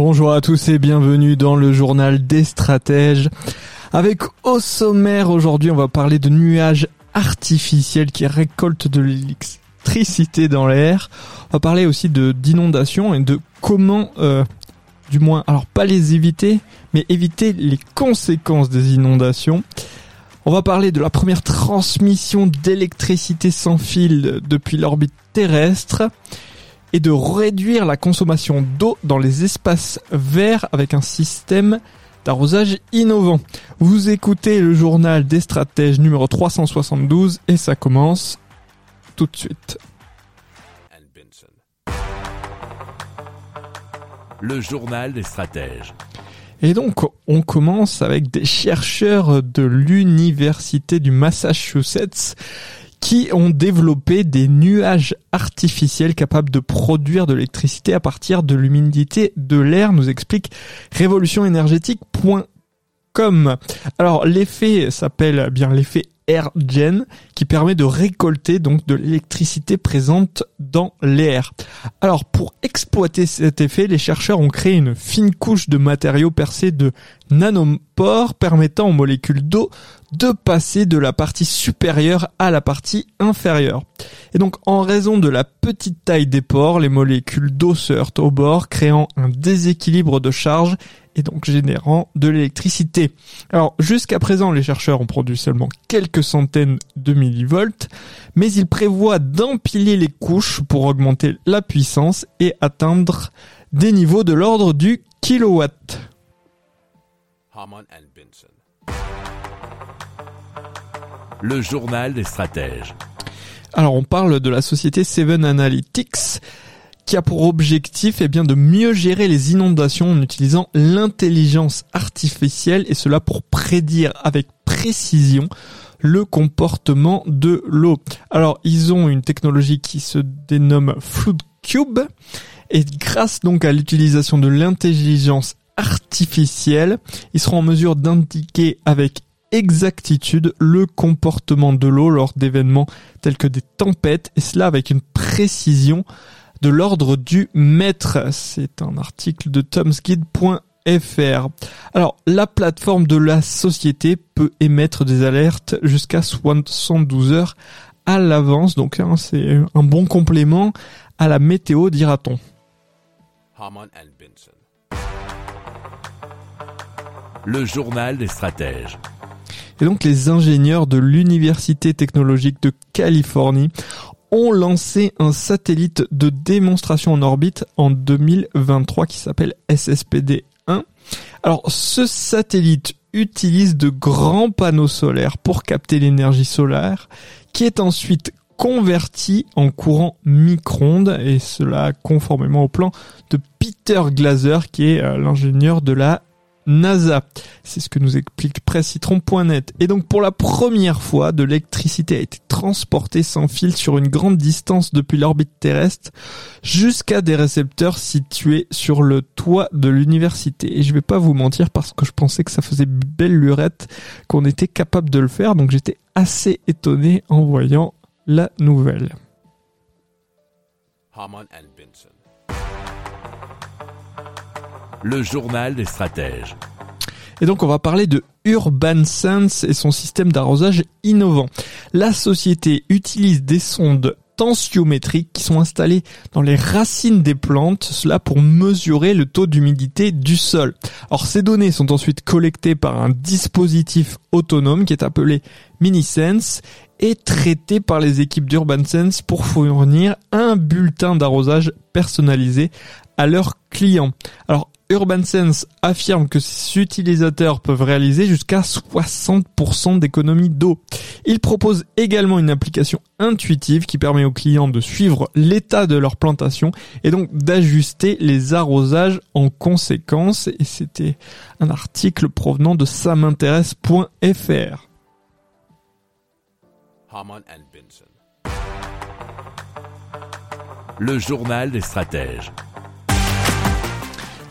Bonjour à tous et bienvenue dans le journal des stratèges. Avec au sommaire aujourd'hui, on va parler de nuages artificiels qui récoltent de l'électricité dans l'air. On va parler aussi d'inondations et de comment, euh, du moins, alors pas les éviter, mais éviter les conséquences des inondations. On va parler de la première transmission d'électricité sans fil depuis l'orbite terrestre et de réduire la consommation d'eau dans les espaces verts avec un système d'arrosage innovant. Vous écoutez le journal des stratèges numéro 372 et ça commence tout de suite. Le journal des stratèges. Et donc, on commence avec des chercheurs de l'université du Massachusetts qui ont développé des nuages artificiels capables de produire de l'électricité à partir de l'humidité de l'air, nous explique révolutionénergétique.com. Alors, l'effet s'appelle bien l'effet AirGen qui permet de récolter donc de l'électricité présente dans l'air. Alors pour exploiter cet effet, les chercheurs ont créé une fine couche de matériaux percés de nanopores permettant aux molécules d'eau de passer de la partie supérieure à la partie inférieure. Et donc en raison de la petite taille des pores, les molécules d'eau se heurtent au bord, créant un déséquilibre de charge et donc générant de l'électricité. Alors jusqu'à présent, les chercheurs ont produit seulement quelques centaines de millivolts, mais ils prévoient d'empiler les couches pour augmenter la puissance et atteindre des niveaux de l'ordre du kilowatt. Le journal des stratèges. Alors on parle de la société Seven Analytics qui a pour objectif eh bien, de mieux gérer les inondations en utilisant l'intelligence artificielle et cela pour prédire avec précision le comportement de l'eau. Alors ils ont une technologie qui se dénomme Flood Cube et grâce donc à l'utilisation de l'intelligence artificielle, ils seront en mesure d'indiquer avec exactitude le comportement de l'eau lors d'événements tels que des tempêtes et cela avec une précision de l'ordre du mètre. C'est un article de tomsguide.fr. Alors, la plateforme de la société peut émettre des alertes jusqu'à 72 heures à l'avance. Donc, hein, c'est un bon complément à la météo, dira-t-on. Le journal des stratèges. Et donc les ingénieurs de l'Université technologique de Californie ont lancé un satellite de démonstration en orbite en 2023 qui s'appelle SSPD-1. Alors ce satellite utilise de grands panneaux solaires pour capter l'énergie solaire qui est ensuite converti en courant micro-ondes et cela conformément au plan de Peter Glaser qui est euh, l'ingénieur de la NASA. C'est ce que nous explique presscitron.net. Et donc pour la première fois, de l'électricité a été transportée sans fil sur une grande distance depuis l'orbite terrestre jusqu'à des récepteurs situés sur le toit de l'université. Et je vais pas vous mentir parce que je pensais que ça faisait belle lurette qu'on était capable de le faire. Donc j'étais assez étonné en voyant la nouvelle. Le journal des stratèges. Et donc on va parler de Urban Sense et son système d'arrosage innovant. La société utilise des sondes tensiométriques qui sont installées dans les racines des plantes, cela pour mesurer le taux d'humidité du sol. Alors ces données sont ensuite collectées par un dispositif autonome qui est appelé MiniSense et traitées par les équipes d'Urban Sense pour fournir un bulletin d'arrosage personnalisé à leurs clients. Urban Sense affirme que ses utilisateurs peuvent réaliser jusqu'à 60% d'économie d'eau. Il propose également une application intuitive qui permet aux clients de suivre l'état de leur plantation et donc d'ajuster les arrosages en conséquence. Et c'était un article provenant de samintéresse.fr. Le journal des stratèges.